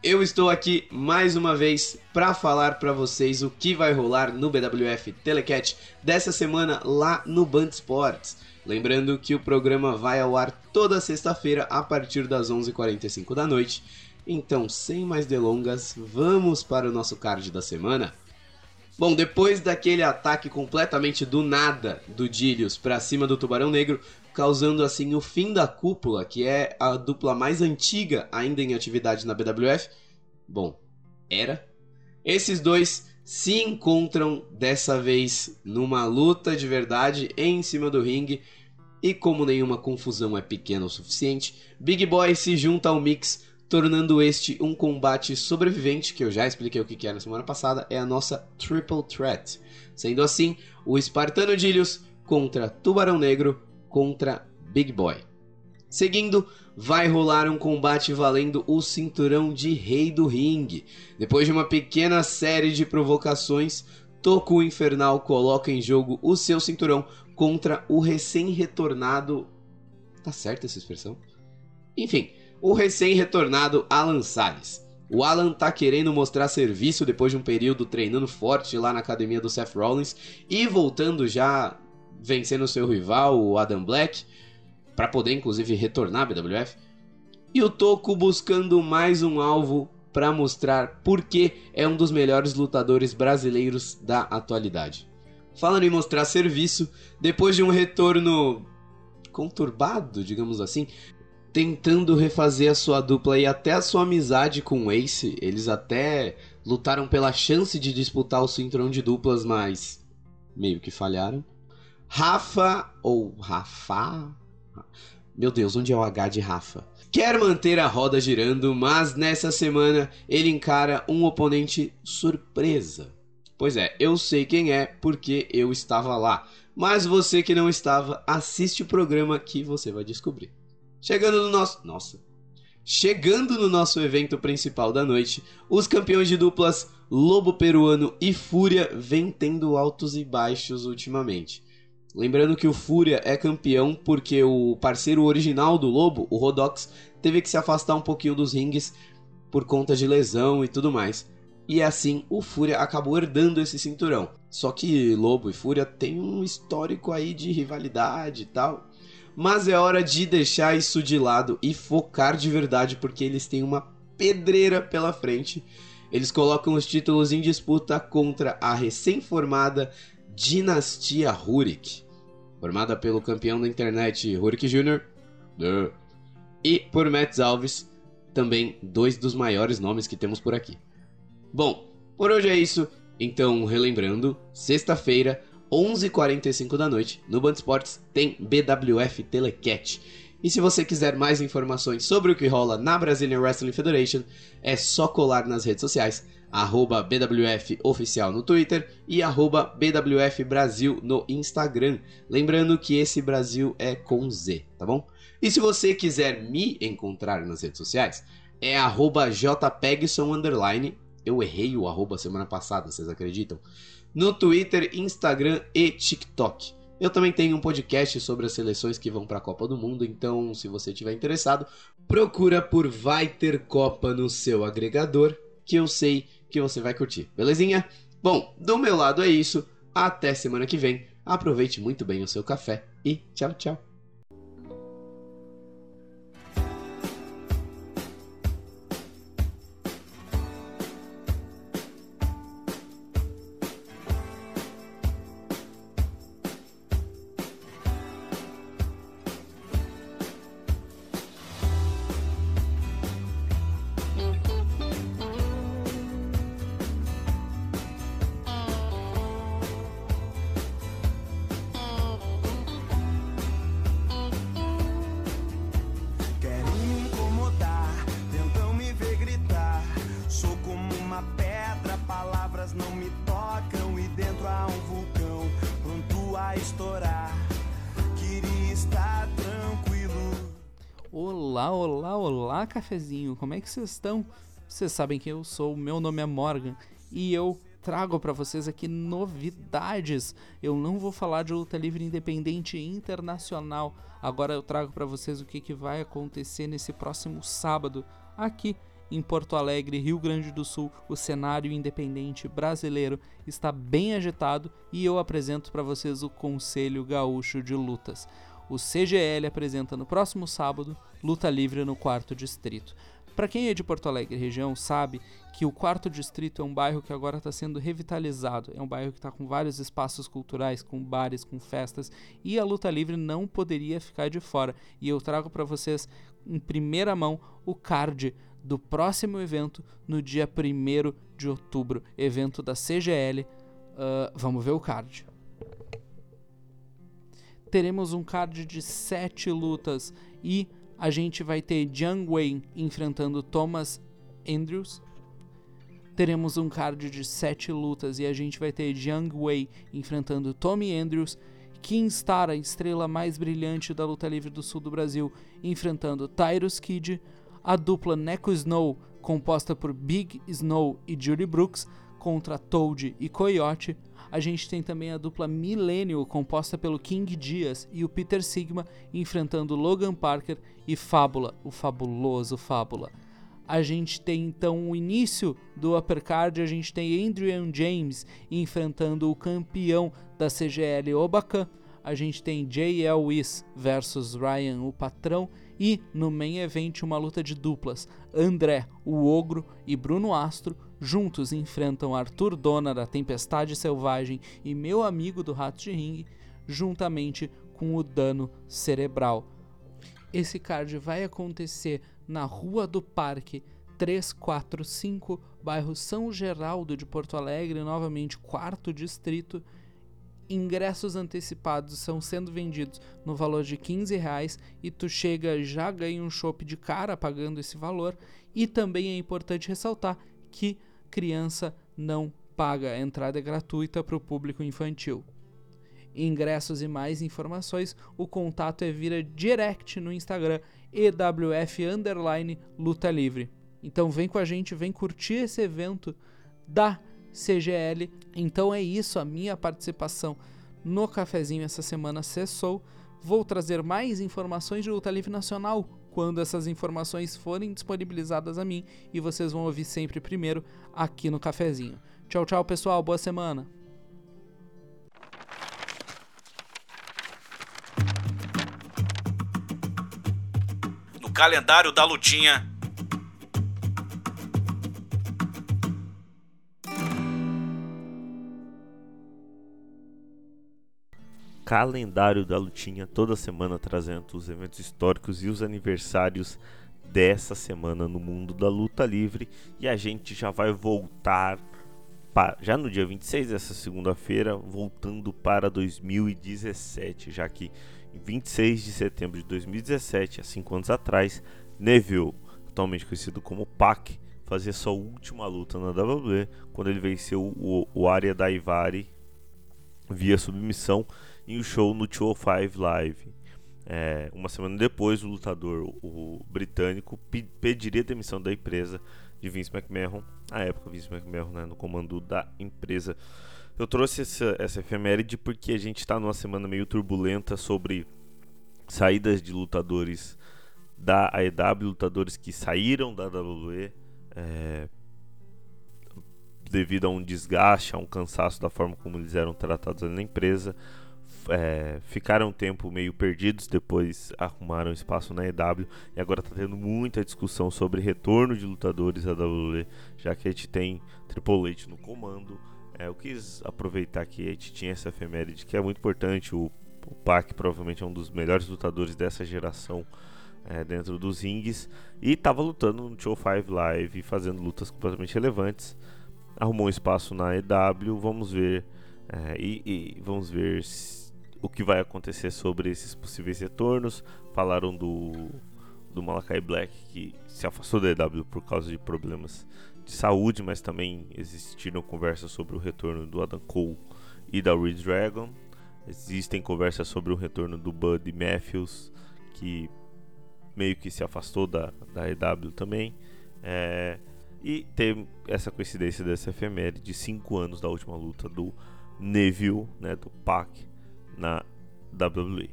Eu estou aqui mais uma vez para falar para vocês o que vai rolar no BWF Telecat dessa semana lá no Band Sports. Lembrando que o programa vai ao ar toda sexta-feira a partir das 11h45 da noite. Então, sem mais delongas, vamos para o nosso card da semana. Bom, depois daquele ataque completamente do nada do Dílios para cima do Tubarão Negro, causando assim o fim da cúpula, que é a dupla mais antiga ainda em atividade na BWF. Bom, era. Esses dois se encontram dessa vez numa luta de verdade em cima do ringue. E como nenhuma confusão é pequena o suficiente, Big Boy se junta ao mix, tornando este um combate sobrevivente, que eu já expliquei o que é na semana passada, é a nossa Triple Threat. Sendo assim, o Espartano Dilius contra Tubarão Negro contra Big Boy. Seguindo, vai rolar um combate valendo o cinturão de rei do ringue. Depois de uma pequena série de provocações, Toku Infernal coloca em jogo o seu cinturão contra o recém-retornado. Tá certa essa expressão? Enfim, o recém-retornado Alan Salles. O Alan tá querendo mostrar serviço depois de um período treinando forte lá na academia do Seth Rollins e voltando já vencendo seu rival, o Adam Black para poder inclusive retornar à BWF. E o Toco buscando mais um alvo para mostrar por que é um dos melhores lutadores brasileiros da atualidade. Falando em mostrar serviço, depois de um retorno conturbado, digamos assim, tentando refazer a sua dupla e até a sua amizade com o Ace, eles até lutaram pela chance de disputar o cinturão de duplas, mas meio que falharam. Rafa ou Rafa, meu Deus, onde é o H de Rafa? quer manter a roda girando, mas nessa semana ele encara um oponente surpresa. Pois é, eu sei quem é porque eu estava lá. Mas você que não estava, assiste o programa que você vai descobrir. Chegando no nosso. Nossa! Chegando no nosso evento principal da noite, os campeões de duplas Lobo Peruano e Fúria vêm tendo altos e baixos ultimamente. Lembrando que o Fúria é campeão porque o parceiro original do Lobo, o Rodox, teve que se afastar um pouquinho dos rings por conta de lesão e tudo mais. E assim o Fúria acabou herdando esse cinturão. Só que Lobo e Fúria têm um histórico aí de rivalidade e tal. Mas é hora de deixar isso de lado e focar de verdade porque eles têm uma pedreira pela frente. Eles colocam os títulos em disputa contra a recém-formada Dinastia Rurik, formada pelo campeão da internet Rurik Jr. e por Matt Alves, também dois dos maiores nomes que temos por aqui. Bom, por hoje é isso. Então, relembrando, sexta-feira, 11h45 da noite, no Band tem BWF Telecat. E se você quiser mais informações sobre o que rola na Brazilian Wrestling Federation, é só colar nas redes sociais, arroba BWF Oficial no Twitter e arroba BWF Brasil no Instagram. Lembrando que esse Brasil é com Z, tá bom? E se você quiser me encontrar nas redes sociais, é arroba JPegson underline eu errei o arroba semana passada, vocês acreditam? No Twitter, Instagram e TikTok. Eu também tenho um podcast sobre as seleções que vão para a Copa do Mundo, então se você estiver interessado, procura por Vai Ter Copa no seu agregador, que eu sei que você vai curtir, belezinha? Bom, do meu lado é isso. Até semana que vem. Aproveite muito bem o seu café e tchau, tchau. Olá, olá, olá, cafezinho. Como é que vocês estão? Vocês sabem que eu sou, meu nome é Morgan e eu trago para vocês aqui novidades. Eu não vou falar de luta livre independente internacional. Agora eu trago para vocês o que, que vai acontecer nesse próximo sábado aqui em Porto Alegre, Rio Grande do Sul. O cenário independente brasileiro está bem agitado e eu apresento para vocês o Conselho Gaúcho de Lutas o CGL apresenta no próximo sábado Luta Livre no Quarto Distrito. Para quem é de Porto Alegre região sabe que o Quarto Distrito é um bairro que agora está sendo revitalizado. É um bairro que está com vários espaços culturais, com bares, com festas e a luta livre não poderia ficar de fora. E eu trago para vocês em primeira mão o card do próximo evento no dia 1 de outubro, evento da CGL. Uh, vamos ver o card teremos um card de 7 lutas e a gente vai ter Jiang Wei enfrentando Thomas Andrews. Teremos um card de 7 lutas e a gente vai ter Jiang Wei enfrentando Tommy Andrews. King Star, a estrela mais brilhante da luta livre do sul do Brasil, enfrentando Tyrus Kid. A dupla Neko Snow, composta por Big Snow e Judy Brooks, contra Toad e Coyote. A gente tem também a dupla Millennial, composta pelo King Dias e o Peter Sigma, enfrentando Logan Parker e Fábula, o fabuloso Fábula. A gente tem então o início do uppercard, a gente tem Adrian James enfrentando o campeão da CGL Obacan. A gente tem J.L. Wiss versus Ryan, o patrão. E no main event, uma luta de duplas: André, o ogro, e Bruno Astro juntos enfrentam Arthur Dona da Tempestade Selvagem e meu amigo do Rato de Ring, juntamente com o dano cerebral. Esse card vai acontecer na Rua do Parque 345, bairro São Geraldo de Porto Alegre, novamente quarto distrito, ingressos antecipados estão sendo vendidos no valor de 15 reais e tu chega já ganha um chopp de cara pagando esse valor. E também é importante ressaltar que criança não paga, a entrada é gratuita para o público infantil. Ingressos e mais informações, o contato é via direct no Instagram EWF underline luta livre. Então vem com a gente, vem curtir esse evento da CGL. Então é isso, a minha participação no cafezinho essa semana cessou. Vou trazer mais informações de luta livre nacional quando essas informações forem disponibilizadas a mim e vocês vão ouvir sempre primeiro aqui no cafezinho. Tchau, tchau, pessoal, boa semana. No calendário da lutinha calendário da lutinha toda semana trazendo os eventos históricos e os aniversários dessa semana no mundo da luta livre. E a gente já vai voltar para, já no dia 26 dessa segunda-feira, voltando para 2017, já que em 26 de setembro de 2017, há 5 anos atrás, Neville, atualmente conhecido como Pac, fazia sua última luta na WWE quando ele venceu o, o Arya Daivari via submissão em um show no 205 Live. É, uma semana depois, o lutador, o britânico, pediria demissão da empresa de Vince McMahon. Na época, Vince McMahon né, no comando da empresa. Eu trouxe essa, essa efeméride porque a gente está numa semana meio turbulenta sobre saídas de lutadores da AEW, lutadores que saíram da WWE é, devido a um desgaste, a um cansaço da forma como eles eram tratados na empresa é, ficaram um tempo meio perdidos, depois arrumaram espaço na EW e agora está tendo muita discussão sobre retorno de lutadores à WWE, já que a gente tem Triple H no comando. É, eu quis aproveitar que a gente tinha essa efeméride que é muito importante. O, o Pac provavelmente é um dos melhores lutadores dessa geração é, dentro dos rings e estava lutando no Show 5 Live, fazendo lutas completamente relevantes. Arrumou um espaço na EW, vamos ver. É, e, e, vamos ver se o que vai acontecer sobre esses possíveis retornos. Falaram do, do Malakai Black que se afastou da EW por causa de problemas de saúde, mas também existiram conversas sobre o retorno do Adam Cole e da Reed Dragon. Existem conversas sobre o retorno do Buddy Matthews, que meio que se afastou da, da EW também. É, e tem essa coincidência dessa efeméride de 5 anos da última luta do Neville, né, do Pac, na WWE.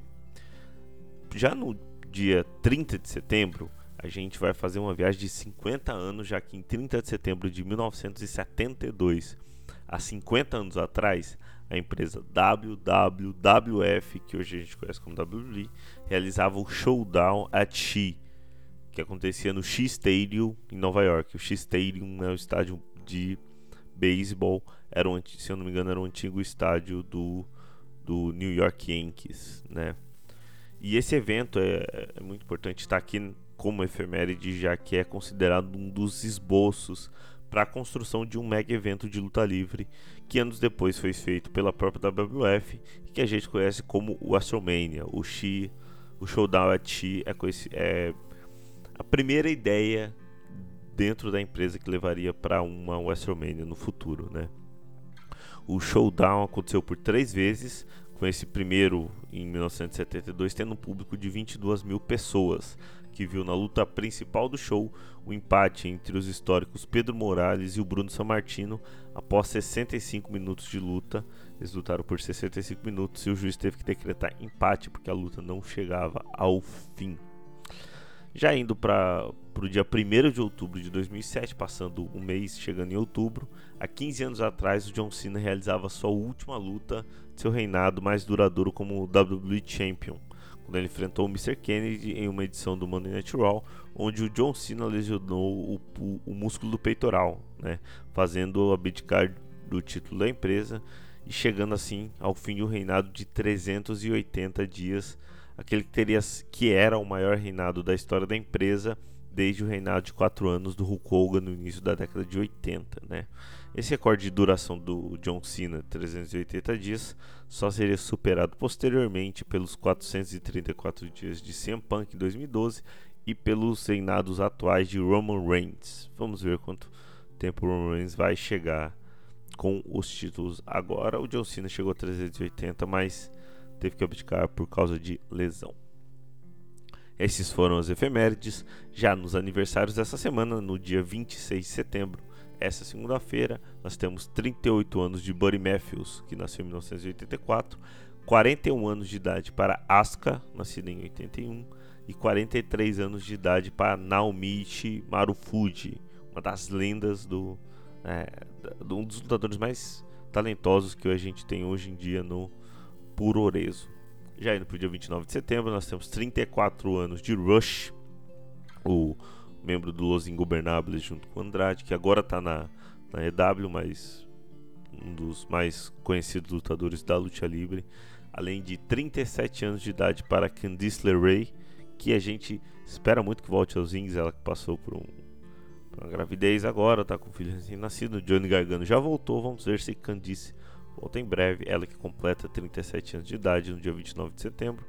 Já no dia 30 de setembro, a gente vai fazer uma viagem de 50 anos, já que em 30 de setembro de 1972, há 50 anos atrás, a empresa WWF, que hoje a gente conhece como WWE, realizava o Showdown at She, que acontecia no She Stadium em Nova York. O She Stadium é o estádio de beisebol, era um, se eu não me engano, era o um antigo estádio do do New York Yankees, né? E esse evento é, é muito importante estar aqui como efeméride, já que é considerado um dos esboços para a construção de um mega evento de luta livre que anos depois foi feito pela própria WWF que a gente conhece como o WrestleMania, o She, o Showdown at She é, é a primeira ideia dentro da empresa que levaria para uma WrestleMania no futuro, né? O showdown aconteceu por três vezes, com esse primeiro em 1972 tendo um público de 22 mil pessoas, que viu na luta principal do show o empate entre os históricos Pedro Morales e o Bruno Sammartino após 65 minutos de luta. Eles lutaram por 65 minutos e o juiz teve que decretar empate porque a luta não chegava ao fim. Já indo para o dia 1 de outubro de 2007, passando um mês, chegando em outubro, há 15 anos atrás o John Cena realizava sua última luta de seu reinado mais duradouro como WWE Champion, quando ele enfrentou o Mr. Kennedy em uma edição do Monday Night Raw, onde o John Cena lesionou o, o, o músculo do peitoral, né, fazendo abdicar do título da empresa e chegando assim ao fim de um reinado de 380 dias aquele que teria que era o maior reinado da história da empresa desde o reinado de 4 anos do Hulk Hogan no início da década de 80, né? Esse recorde de duração do John Cena, 380 dias, só seria superado posteriormente pelos 434 dias de CM Punk em 2012 e pelos reinados atuais de Roman Reigns. Vamos ver quanto tempo o Roman Reigns vai chegar com os títulos agora. O John Cena chegou a 380, mas teve que abdicar por causa de lesão. Esses foram as efemérides. Já nos aniversários dessa semana, no dia 26 de setembro, essa segunda-feira, nós temos 38 anos de Buddy Matthews, que nasceu em 1984, 41 anos de idade para Asuka, nascida em 81, e 43 anos de idade para Naomichi Marufuji, uma das lendas do, é, um dos lutadores mais talentosos que a gente tem hoje em dia no Puroreso. Já indo para o dia 29 de setembro, nós temos 34 anos de Rush, o membro do Los Ingobernables junto com Andrade, que agora está na, na EW, mas um dos mais conhecidos lutadores da luta livre, além de 37 anos de idade para Candice LeRae, que a gente espera muito que volte aos rings, ela que passou por, um, por uma gravidez agora, está com um filho recém-nascido, Johnny Gargano já voltou, vamos ver se Candice volta em breve, ela que completa 37 anos de idade no dia 29 de setembro,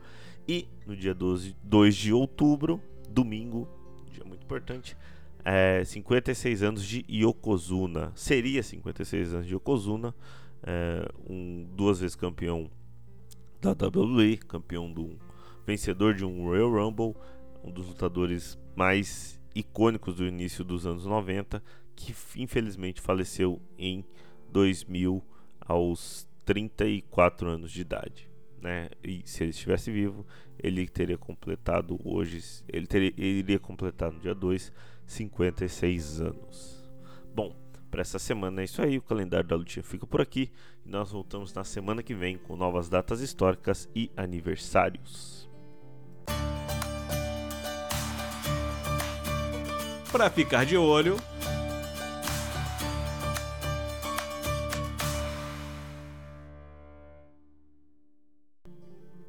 e no dia 12, 2 de outubro, domingo, dia muito importante, é, 56 anos de Yokozuna. Seria 56 anos de Yokozuna, é, um duas vezes campeão da WWE, campeão do vencedor de um Royal Rumble, um dos lutadores mais icônicos do início dos anos 90, que infelizmente faleceu em 2000 aos 34 anos de idade né? E se ele estivesse vivo, ele teria completado hoje, ele, teria, ele iria completar no dia 2, 56 anos. Bom, para essa semana é isso aí, o calendário da lutinha fica por aqui e nós voltamos na semana que vem com novas datas históricas e aniversários. Para ficar de olho,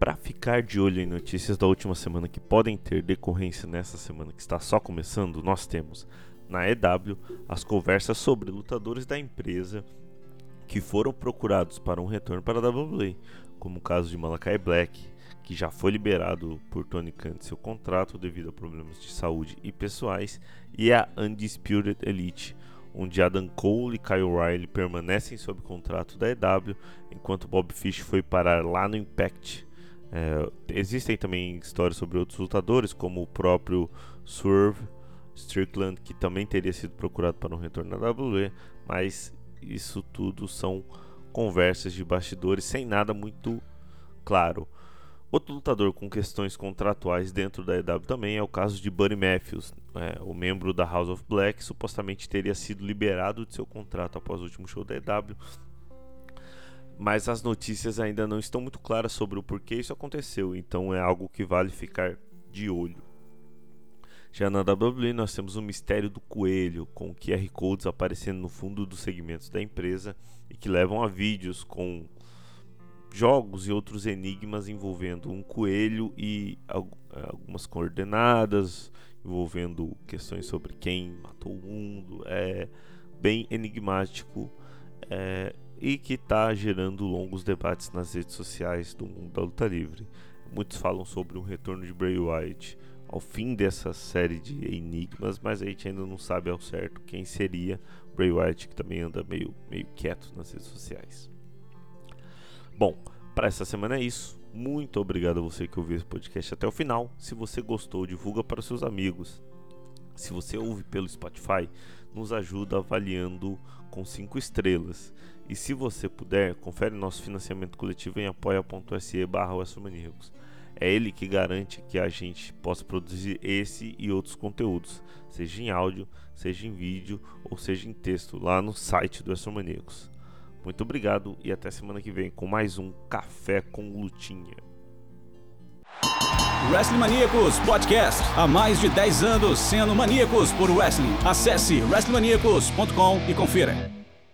para ficar de olho em notícias da última semana que podem ter decorrência nessa semana que está só começando, nós temos na EW as conversas sobre lutadores da empresa que foram procurados para um retorno para a WWE, como o caso de Malakai Black, que já foi liberado por Tony Khan de seu contrato devido a problemas de saúde e pessoais, e a Undisputed Elite, onde Adam Cole e Kyle O'Reilly permanecem sob contrato da EW, enquanto Bob Fish foi parar lá no Impact é, existem também histórias sobre outros lutadores, como o próprio Swerve Strickland, que também teria sido procurado para um retorno na WWE, mas isso tudo são conversas de bastidores sem nada muito claro. Outro lutador com questões contratuais dentro da EW também é o caso de Buddy Matthews, é, o membro da House of Black, supostamente teria sido liberado de seu contrato após o último show da EW mas as notícias ainda não estão muito claras sobre o porquê isso aconteceu, então é algo que vale ficar de olho. Já na WWE nós temos o mistério do coelho, com QR codes aparecendo no fundo dos segmentos da empresa e que levam a vídeos com jogos e outros enigmas envolvendo um coelho e algumas coordenadas, envolvendo questões sobre quem matou o mundo. É bem enigmático. É, e que está gerando longos debates nas redes sociais do mundo da luta livre. Muitos falam sobre o retorno de Bray Wyatt ao fim dessa série de enigmas, mas a gente ainda não sabe ao certo quem seria Bray Wyatt, que também anda meio, meio quieto nas redes sociais. Bom, para essa semana é isso. Muito obrigado a você que ouviu esse podcast até o final. Se você gostou, divulga para os seus amigos. Se você ouve pelo Spotify, nos ajuda avaliando com 5 estrelas. E se você puder, confere nosso financiamento coletivo em apoia.se barra É ele que garante que a gente possa produzir esse e outros conteúdos, seja em áudio, seja em vídeo ou seja em texto, lá no site do Astromaníacos. Muito obrigado e até semana que vem com mais um Café com Lutinha. Wrestling Maníacos Podcast. Há mais de 10 anos sendo maníacos por wrestling. Acesse wrestlingmaníacos.com e confira.